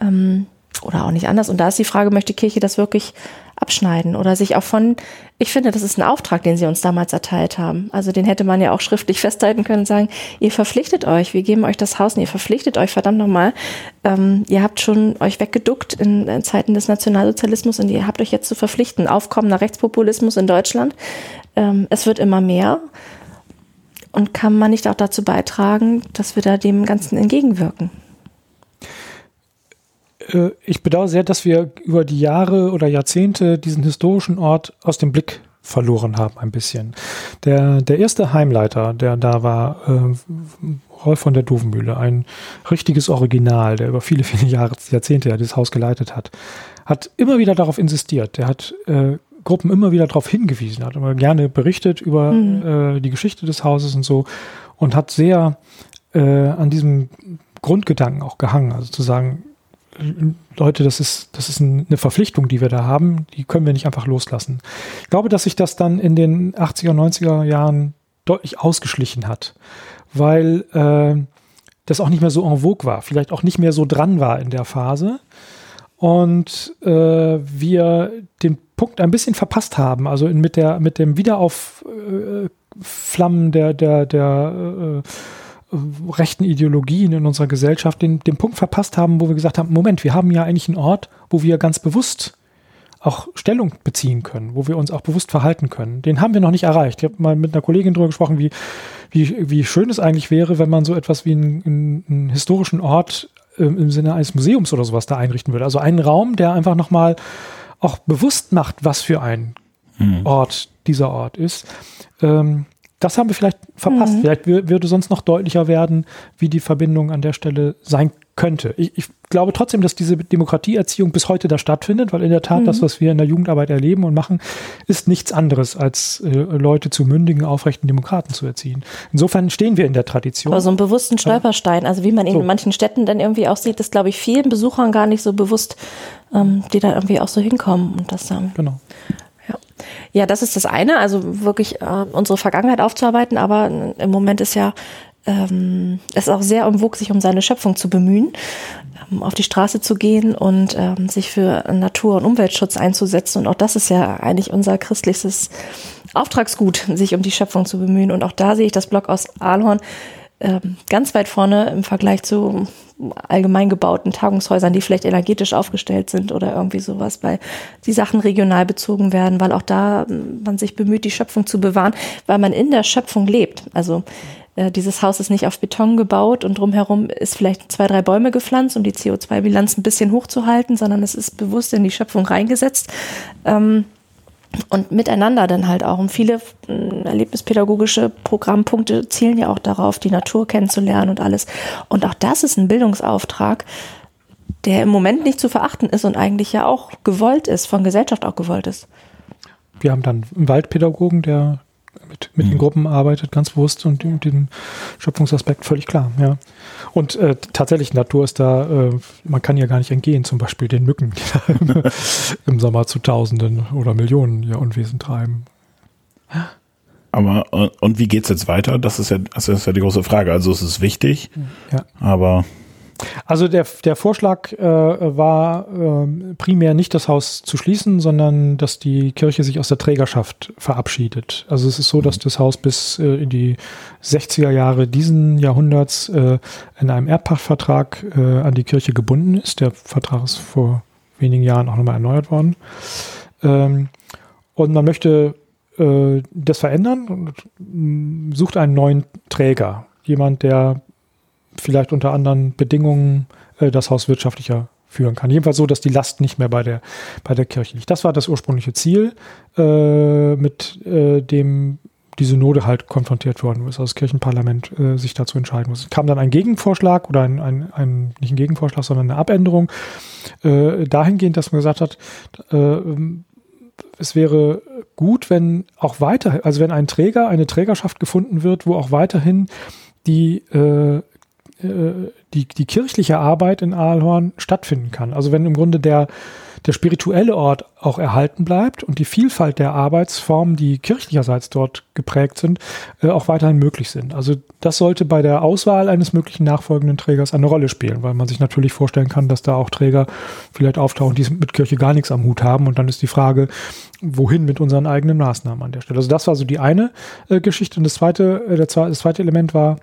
[SPEAKER 2] Ähm, oder auch nicht anders. Und da ist die Frage, möchte Kirche das wirklich abschneiden oder sich auch von, ich finde, das ist ein Auftrag, den sie uns damals erteilt haben. Also den hätte man ja auch schriftlich [laughs] festhalten können und sagen, ihr verpflichtet euch, wir geben euch das Haus und ihr verpflichtet euch, verdammt nochmal, ähm, ihr habt schon euch weggeduckt in, in, Zeiten des Nationalsozialismus und ihr habt euch jetzt zu verpflichten. Aufkommender Rechtspopulismus in Deutschland, ähm, es wird immer mehr. Und kann man nicht auch dazu beitragen, dass wir da dem Ganzen entgegenwirken?
[SPEAKER 3] äh, ich bedauere sehr, dass wir über die Jahre oder Jahrzehnte diesen historischen Ort aus dem Blick verloren haben, ein bisschen. Der, der erste Heimleiter, der da war, äh, Rolf von der Dovenmühle, ein richtiges Original, der über viele, viele Jahre, Jahrzehnte ja dieses Haus geleitet hat, hat immer wieder darauf insistiert. Der hat äh, Gruppen immer wieder darauf hingewiesen, hat immer gerne berichtet über mhm. äh, die Geschichte des Hauses und so und hat sehr äh, an diesem Grundgedanken auch gehangen. Also zu sagen, Leute, das ist, das ist eine Verpflichtung, die wir da haben, die können wir nicht einfach loslassen. Ich glaube, dass sich das dann in den 80er, 90er Jahren deutlich ausgeschlichen hat, weil äh, das auch nicht mehr so en vogue war, vielleicht auch nicht mehr so dran war in der Phase und äh, wir den Punkt ein bisschen verpasst haben, also in, mit der mit dem Wiederaufflammen äh, der der der äh, rechten Ideologien in unserer Gesellschaft den, den Punkt verpasst haben, wo wir gesagt haben, Moment, wir haben ja eigentlich einen Ort, wo wir ganz bewusst auch Stellung beziehen können, wo wir uns auch bewusst verhalten können. Den haben wir noch nicht erreicht. Ich habe mal mit einer Kollegin darüber gesprochen, wie, wie, wie schön es eigentlich wäre, wenn man so etwas wie einen, einen, historischen Ort im Sinne eines Museums oder sowas da einrichten würde. Also einen Raum, der einfach nochmal auch bewusst macht, was für ein mhm. Ort dieser Ort ist. Ähm, das haben wir vielleicht verpasst. Mhm. Vielleicht würde sonst noch deutlicher werden, wie die Verbindung an der Stelle sein könnte. Ich, ich glaube trotzdem, dass diese Demokratieerziehung bis heute da stattfindet, weil in der Tat mhm. das, was wir in der Jugendarbeit erleben und machen, ist nichts anderes, als äh, Leute zu mündigen, aufrechten Demokraten zu erziehen. Insofern stehen wir in der Tradition.
[SPEAKER 2] Aber so einen bewussten Stolperstein, also wie man ihn so. in manchen Städten dann irgendwie auch sieht, ist, glaube ich, vielen Besuchern gar nicht so bewusst, ähm, die da irgendwie auch so hinkommen und das dann.
[SPEAKER 3] Genau.
[SPEAKER 2] Ja, das ist das eine, also wirklich äh, unsere Vergangenheit aufzuarbeiten, aber im Moment ist ja ähm, es auch sehr umwog, sich um seine Schöpfung zu bemühen, ähm, auf die Straße zu gehen und ähm, sich für Natur- und Umweltschutz einzusetzen. Und auch das ist ja eigentlich unser christliches Auftragsgut, sich um die Schöpfung zu bemühen. Und auch da sehe ich das Blog aus Aalhorn ähm, ganz weit vorne im Vergleich zu allgemein gebauten Tagungshäusern, die vielleicht energetisch aufgestellt sind oder irgendwie sowas, weil die Sachen regional bezogen werden, weil auch da ähm, man sich bemüht, die Schöpfung zu bewahren, weil man in der Schöpfung lebt. Also äh, dieses Haus ist nicht auf Beton gebaut und drumherum ist vielleicht zwei, drei Bäume gepflanzt, um die CO2-Bilanz ein bisschen hochzuhalten, sondern es ist bewusst in die Schöpfung reingesetzt. Ähm, und miteinander dann halt auch. Und viele hm, erlebnispädagogische Programmpunkte zielen ja auch darauf, die Natur kennenzulernen und alles. Und auch das ist ein Bildungsauftrag, der im Moment nicht zu verachten ist und eigentlich ja auch gewollt ist, von Gesellschaft auch gewollt ist.
[SPEAKER 3] Wir haben dann einen Waldpädagogen, der mit, mit mhm. den Gruppen arbeitet, ganz bewusst und dem, dem Schöpfungsaspekt völlig klar, ja. Und äh, tatsächlich, Natur ist da, äh, man kann ja gar nicht entgehen, zum Beispiel den Mücken, die da im, [laughs] Sommer zu Tausenden oder Millionen ihr Unwesen treiben.
[SPEAKER 1] Aber und wie geht's jetzt weiter? Das ist ja, das ist ja die große Frage. Also es ist wichtig, ja. aber
[SPEAKER 3] also der, der Vorschlag äh, war äh, primär nicht das Haus zu schließen, sondern dass die Kirche sich aus der Trägerschaft verabschiedet. Also es ist so, dass das Haus bis äh, in die 60er Jahre diesen Jahrhunderts äh, in einem Erbpachtvertrag äh, an die Kirche gebunden ist. Der Vertrag ist vor wenigen Jahren auch nochmal erneuert worden. Ähm, und man möchte äh, das verändern und mm, sucht einen neuen Träger. Jemand, der vielleicht unter anderen Bedingungen äh, das Haus wirtschaftlicher führen kann. Jedenfalls so, dass die Last nicht mehr bei der, bei der Kirche liegt. Das war das ursprüngliche Ziel, äh, mit äh, dem die Synode halt konfrontiert worden ist, also das Kirchenparlament äh, sich dazu entscheiden muss. Es kam dann ein Gegenvorschlag oder ein, ein, ein nicht ein Gegenvorschlag, sondern eine Abänderung äh, dahingehend, dass man gesagt hat, äh, es wäre gut, wenn auch weiter, also wenn ein Träger, eine Trägerschaft gefunden wird, wo auch weiterhin die äh, die, die kirchliche Arbeit in Aalhorn stattfinden kann. Also wenn im Grunde der, der spirituelle Ort auch erhalten bleibt und die Vielfalt der Arbeitsformen, die kirchlicherseits dort geprägt sind, äh, auch weiterhin möglich sind. Also das sollte bei der Auswahl eines möglichen nachfolgenden Trägers eine Rolle spielen, weil man sich natürlich vorstellen kann, dass da auch Träger vielleicht auftauchen, die mit Kirche gar nichts am Hut haben. Und dann ist die Frage, wohin mit unsaren eigenen Maßnahmen an der Stelle. Also das war so die eine äh, Geschichte. Und das zweite, äh, das zweite Element war,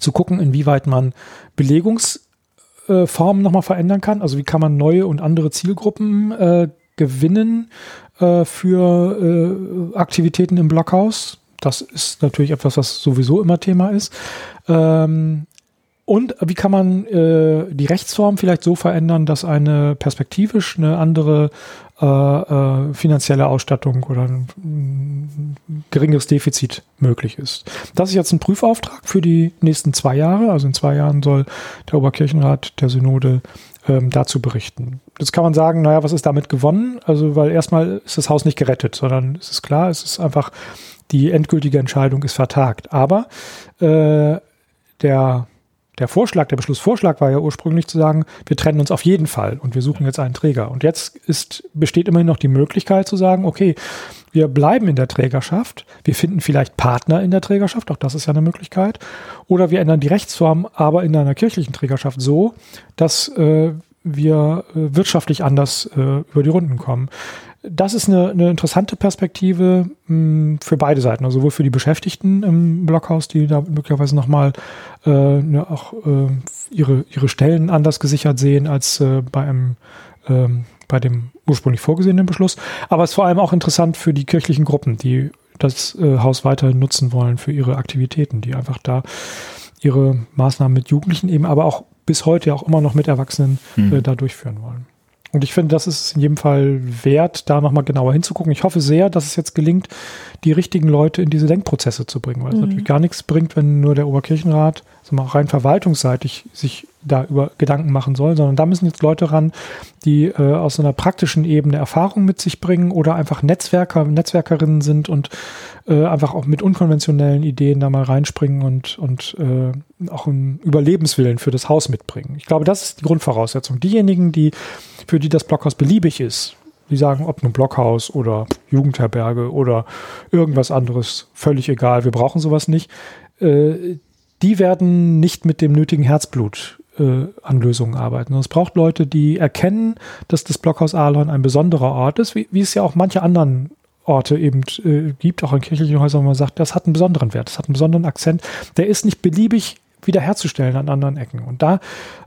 [SPEAKER 3] zu gucken, inwieweit man Belegungsformen äh, nochmal verändern kann. Also wie kann man neue und andere Zielgruppen äh, gewinnen äh, für äh, Aktivitäten im Blockhaus. Das ist natürlich etwas, was sowieso immer Thema ist. Ähm, und wie kann man äh, die Rechtsform vielleicht so verändern, dass eine perspektivisch eine andere äh, äh, finanzielle Ausstattung oder ein, ein, geringeres Defizit möglich ist. Das ist jetzt ein Prüfauftrag für die nächsten zwei Jahre. Also in zwei Jahren soll der Oberkirchenrat der Synode ähm, dazu berichten. Jetzt kann man sagen, naja, was ist damit gewonnen? Also, weil erstmal ist das Haus nicht gerettet, sondern es ist klar, es ist einfach, die endgültige Entscheidung ist vertagt. Aber äh, der der Vorschlag, der Beschlussvorschlag war ja ursprünglich zu sagen, wir trennen uns auf jeden Fall und wir suchen jetzt einen Träger. Und jetzt ist, besteht immerhin noch die Möglichkeit zu sagen, okay, wir bleiben in der Trägerschaft, wir finden vielleicht Partner in der Trägerschaft, auch das ist ja eine Möglichkeit, oder wir ändern die Rechtsform, aber in einer kirchlichen Trägerschaft so, dass äh, wir äh, wirtschaftlich anders äh, über die Runden kommen das ist eine, eine interessante Perspektive mh, hm, für beide Seiten, also sowohl für die Beschäftigten im Blockhaus, die da möglicherweise nochmal äh, ne, auch äh, ihre, ihre Stellen anders gesichert sehen als äh, bei einem äh, bei dem ursprünglich vorgesehenen Beschluss. Aber es ist vor allem auch interessant für die kirchlichen Gruppen, die das äh, Haus weiter nutzen wollen für ihre Aktivitäten, die einfach da ihre Maßnahmen mit Jugendlichen eben, aber auch bis heute auch immer noch mit Erwachsenen mhm. äh, da durchführen wollen. Und ich finde, das ist in jedem Fall wert, da nochmal genauer hinzugucken. Ich hoffe sehr, dass es jetzt gelingt, die richtigen Leute in diese Denkprozesse zu bringen, weil es mhm. natürlich gar nichts bringt, wenn nur der Oberkirchenrat also mal rein verwaltungsseitig sich da über Gedanken machen soll, sondern da müssen jetzt Leute ran, die äh, aus einer praktischen Ebene Erfahrung mit sich bringen oder einfach Netzwerker, Netzwerkerinnen sind und äh, einfach auch mit unkonventionellen Ideen da mal reinspringen und, und äh, auch einen Überlebenswillen für das Haus mitbringen. Ich glaube, das ist die Grundvoraussetzung. Diejenigen, die, für die das Blockhaus beliebig ist, die sagen, ob nun Blockhaus oder Jugendherberge oder irgendwas anderes, völlig egal, wir brauchen sowas nicht. Äh, die werden nicht mit dem nötigen Herzblut äh, an Lösungen arbeiten. Und es braucht Leute, die erkennen, dass das Blockhaus Ahlon ein besonderer Ort ist, wie, wie es ja auch manche anderen Orte eben äh, gibt, auch in kirchlichen Häusern, wo man sagt, das hat einen besonderen Wert, das hat einen besonderen Akzent. Der ist nicht beliebig wiederherzustellen an anderen Ecken. Und da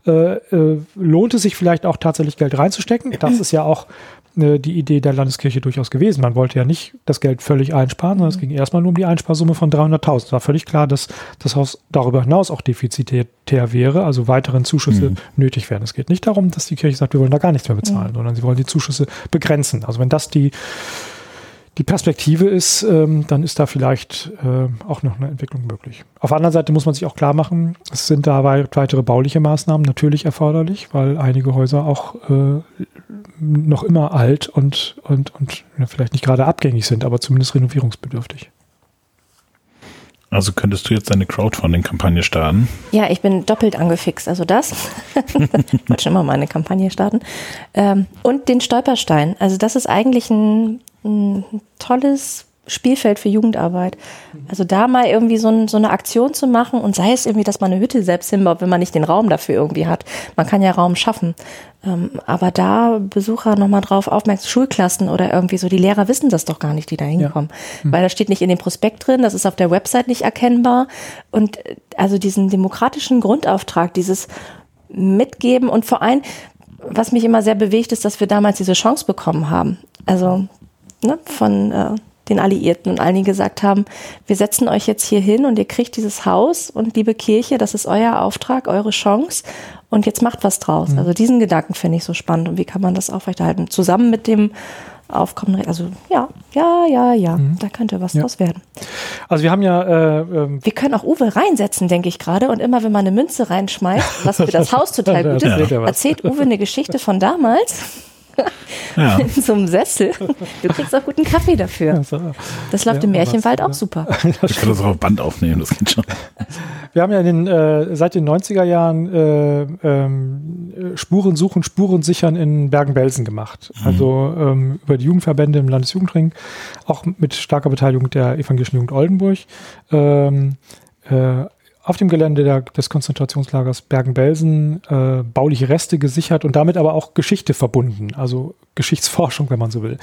[SPEAKER 3] äh, äh, lohnt es sich vielleicht auch tatsächlich Geld reinzustecken. [clears throat] Das ist ja auch äh, die Idee der Landeskirche durchaus gewesen. Man wollte ja nicht das Geld völlig einsparen, sondern es mhm. ging erstmal nur um die Einsparsumme von 300.000. Es war völlig klar, dass das Haus darüber hinaus auch defizitär wäre, also weiteren Zuschüsse mhm. nötig wären. Es geht nicht darum, dass die Kirche sagt, wir wollen da gar nichts mehr bezahlen, mhm. sondern sie wollen die Zuschüsse begrenzen. Also wenn das die die Perspektive ist, ähm, dann ist da vielleicht äh, auch noch eine Entwicklung möglich. Auf der anderen Seite muss man sich auch klar machen, es sind da weitere bauliche Maßnahmen natürlich erforderlich, weil einige Häuser auch äh, noch immer alt und, und, und ja, vielleicht nicht gerade abgängig sind, aber zumindest renovierungsbedürftig.
[SPEAKER 1] Also könntest du jetzt deine Crowdfunding-Kampagne starten?
[SPEAKER 2] Ja, ich bin doppelt angefixt. Also das. [laughs] ich wollte schon mal meine Kampagne starten. Ähm, und den Stolperstein. Also das ist eigentlich ein ein tolles Spielfeld für Jugendarbeit. Also da mal irgendwie so, ein, so, eine Aktion zu machen und sei es irgendwie, dass man eine Hütte selbst hinbaut, wenn man nicht den Raum dafür irgendwie hat. Man kann ja Raum schaffen. Ähm, aber da Besucher nochmal drauf aufmerksam, Schulklassen oder irgendwie so, die Lehrer wissen das doch gar nicht, die da hinkommen. Ja. Mhm. Weil das steht nicht in dem Prospekt drin, das ist auf der Website nicht erkennbar. Und äh, also diesen demokratischen Grundauftrag, dieses Mitgeben und vor allem, was mich immer sehr bewegt, ist, dass wir damals diese Chance bekommen haben. Also ne, von äh, den Alliierten und allen, die gesagt haben, wir setzen euch jetzt hier hin und ihr kriegt dieses Haus und liebe Kirche, das ist euer Auftrag, eure Chance und jetzt macht was draus. Mhm. Also diesen Gedanken finde ich so spannend und wie kann man das aufrechterhalten? Zusammen mit dem Aufkommen, also ja, ja, ja, ja, mhm. da könnte was ja. draus werden.
[SPEAKER 3] Also wir haben ja... Äh, ähm
[SPEAKER 2] wir können auch Uwe reinsetzen, denke ich gerade und immer wenn man eine Münze reinschmeißt, was für das [laughs] Haus total gut ist, erzählt Uwe eine Geschichte von damals ja. [laughs] in so einem Sessel. Du kriegst auch guten Kaffee dafür. Das läuft ja, im Märchenwald auch super. [laughs]
[SPEAKER 1] Ich kann das auch auf Band aufnehmen, das geht schon. [laughs]
[SPEAKER 3] Wir haben ja den, äh, seit den 90er Jahren äh, ähm, Spuren suchen, Spuren sichern in Bergen-Belsen gemacht. Mhm. Also ähm, über die Jugendverbände im Landesjugendring, auch mit starker Beteiligung der Evangelischen Jugend Oldenburg. Ähm, äh, auf dem Gelände der, des Konzentrationslagers Bergen-Belsen äh, bauliche Reste gesichert und damit aber auch Geschichte verbunden, also Geschichtsforschung, wenn man so will.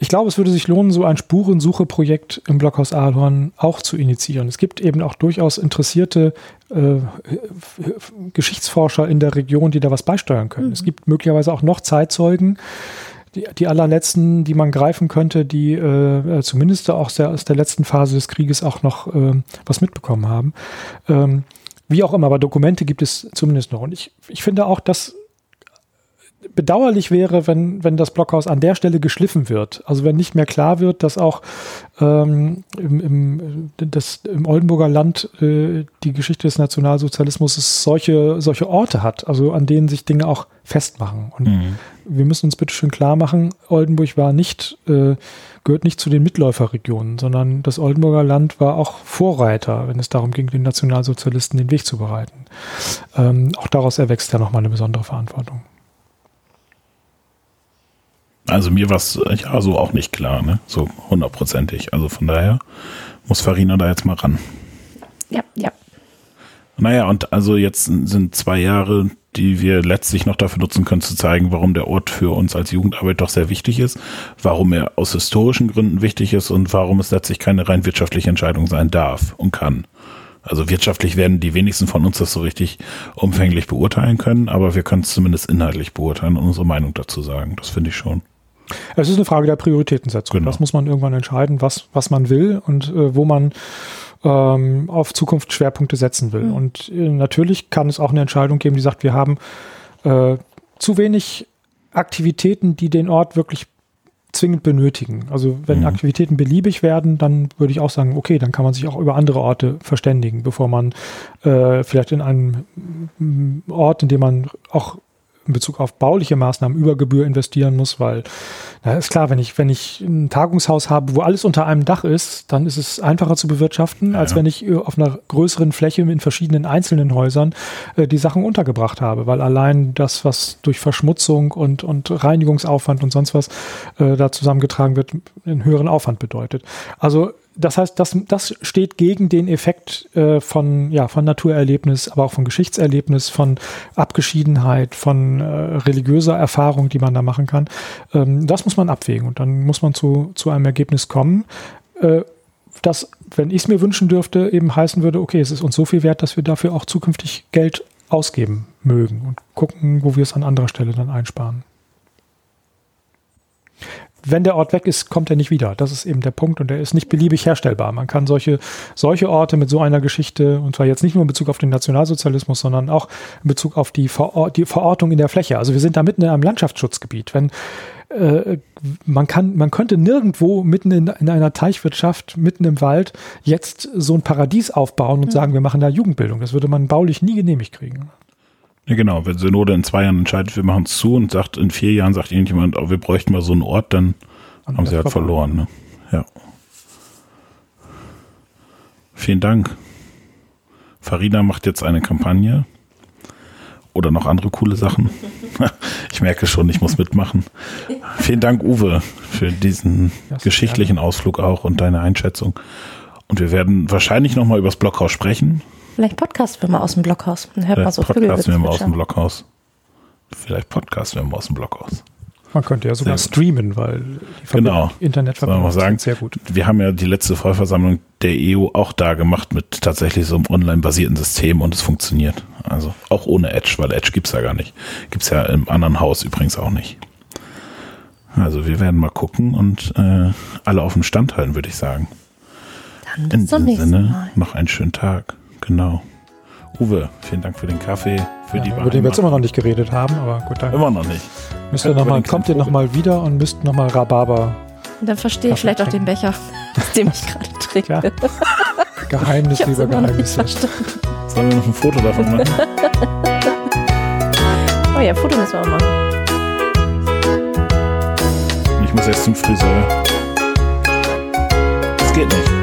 [SPEAKER 3] Ich glaube, es würde sich lohnen, so ein Spurensuche-Projekt im Blockhaus Ahlhorn auch zu initiieren. Es gibt eben auch durchaus interessierte äh, Geschichtsforscher in der Region, die da was beisteuern können. Mhm. Es gibt möglicherweise auch noch Zeitzeugen, die, die allerletzten, die man greifen könnte, die äh, äh, zumindest auch der, aus der letzten Phase des Krieges auch noch äh, was mitbekommen haben. Ähm, Wie auch immer, aber Dokumente gibt es zumindest noch. Und ich, ich finde auch, dass bedauerlich wäre, wenn, wenn das Blockhaus an der Stelle geschliffen wird. Also wenn nicht mehr klar wird, dass auch ähm, im, im, das, im Oldenburger Land äh, die Geschichte des Nationalsozialismus solche, solche Orte hat, also an denen sich Dinge auch festmachen. Und mhm. wir müssen uns bitte schön klar machen, Oldenburg war nicht, äh, gehört nicht zu den Mitläuferregionen, sondern das Oldenburger Land war auch Vorreiter, wenn es darum ging, den Nationalsozialisten den Weg zu bereiten. Ähm, auch daraus erwächst ja nochmal eine besondere Verantwortung.
[SPEAKER 1] Also mir war es ja so auch nicht klar, ne? So hundertprozentig. Also von daher muss Farina da jetzt mal ran.
[SPEAKER 2] Ja, ja.
[SPEAKER 1] Naja, und also jetzt sind zwei Jahre, die wir letztlich noch dafür nutzen können, zu zeigen, warum der Ort für uns als Jugendarbeit doch sehr wichtig ist, warum er aus historischen Gründen wichtig ist und warum es letztlich keine rein wirtschaftliche Entscheidung sein darf und kann. Also wirtschaftlich werden die wenigsten von uns das so richtig umfänglich beurteilen können, aber wir können es zumindest inhaltlich beurteilen und unsere Meinung dazu sagen. Das finde ich schon.
[SPEAKER 3] Es ist eine Frage der Prioritätensetzung. Genau. Das muss man irgendwann entscheiden, was, was man will und äh, wo man ähm, auf Zukunft Schwerpunkte setzen will. Mhm. Und äh, natürlich kann es auch eine Entscheidung geben, die sagt, wir haben äh, zu wenig Aktivitäten, die den Ort wirklich zwingend benötigen. Also wenn mhm. Aktivitäten beliebig werden, dann würde ich auch sagen, okay, dann kann man sich auch über andere Orte verständigen, bevor man äh, vielleicht in einem Ort, in dem man auch in Bezug auf bauliche Maßnahmen über Gebühr investieren muss, weil na, ist klar, wenn ich, wenn ich ein Tagungshaus habe, wo alles unter einem Dach ist, dann ist es einfacher zu bewirtschaften, ja. als wenn ich auf einer größeren Fläche in verschiedenen einzelnen Häusern äh, die Sachen untergebracht habe, weil allein das, was durch Verschmutzung und, und Reinigungsaufwand und sonst was äh, da zusammengetragen wird, einen höheren Aufwand bedeutet. Also das heißt, das, das steht gegen den Effekt äh, von, ja, von Naturerlebnis, aber auch von Geschichtserlebnis, von Abgeschiedenheit, von äh, religiöser Erfahrung, die man da machen kann. Ähm, das muss man abwägen und dann muss man zu, zu einem Ergebnis kommen, äh, das, wenn ich es mir wünschen dürfte, eben heißen würde, okay, es ist uns so viel wert, dass wir dafür auch zukünftig Geld ausgeben mögen und gucken, wo wir es an anderer Stelle dann einsparen wenn der Ort weg ist, kommt er nicht wieder. Das ist eben der Punkt und er ist nicht beliebig herstellbar. Man kann solche, solche Orte mit so einer Geschichte, und zwar jetzt nicht nur in Bezug auf den Nationalsozialismus, sondern auch in Bezug auf die, Veror die Verortung in der Fläche. Also wir sind da mitten in einem Landschaftsschutzgebiet. Wenn äh, man kann, man könnte nirgendwo mitten in, in, einer Teichwirtschaft, mitten im Wald, jetzt so ein Paradies aufbauen und mhm. sagen, wir machen da Jugendbildung. Das würde man baulich nie genehmigt kriegen.
[SPEAKER 1] Ja, genau. Wenn Synode in zwei Jahren entscheidet, wir machen es zu und sagt, in vier Jahren sagt irgendjemand, oh, wir bräuchten mal so einen Ort, dann und haben sie halt verloren. Ne? Ja. Vielen Dank. Farina macht jetzt eine Kampagne oder noch andere coole Sachen. [laughs] ich merke schon, ich muss mitmachen. Vielen Dank, Uwe, für diesen geschichtlichen gerne. Ausflug auch und deine Einschätzung. Und wir werden wahrscheinlich nochmal über das Blockhaus sprechen.
[SPEAKER 2] Vielleicht Podcast wir mal aus dem Blockhaus.
[SPEAKER 1] Dann hört Vielleicht man so Podcast wir mal aus dem Blockhaus. Vielleicht Podcast wir mal aus dem Blockhaus.
[SPEAKER 3] Man könnte ja sogar streamen, weil
[SPEAKER 1] die genau. Internetverbindung ist sagen, sehr gut. Wir haben ja die letzte Vollversammlung der EU auch da gemacht mit tatsächlich so einem online-basierten System und es funktioniert. Also auch ohne Edge, weil Edge gibt es ja gar nicht. Gibt es ja im anderen Haus übrigens auch nicht. Also wir werden mal gucken und äh, alle auf dem Stand halten, würde ich sagen. Dann bis In diesem Sinne Mal. noch einen schönen Tag. Genau. Uwe, vielen Dank für den Kaffee, für ja, die
[SPEAKER 3] Über den wir jetzt immer noch nicht geredet haben, aber gut, danke.
[SPEAKER 1] Immer noch nicht.
[SPEAKER 3] Müsst ihr noch mal, kommt ihr nochmal wieder und müsst nochmal Rhabarber.
[SPEAKER 2] Und dann verstehe ich vielleicht auch den Becher, aus dem ich gerade trinke. Ja.
[SPEAKER 3] Geheimnis, lieber Geheimnis.
[SPEAKER 1] Sollen wir noch ein Foto davon machen? [laughs]
[SPEAKER 2] oh ja, Foto müssen wir auch machen.
[SPEAKER 1] Ich muss jetzt zum Friseur. Das geht nicht.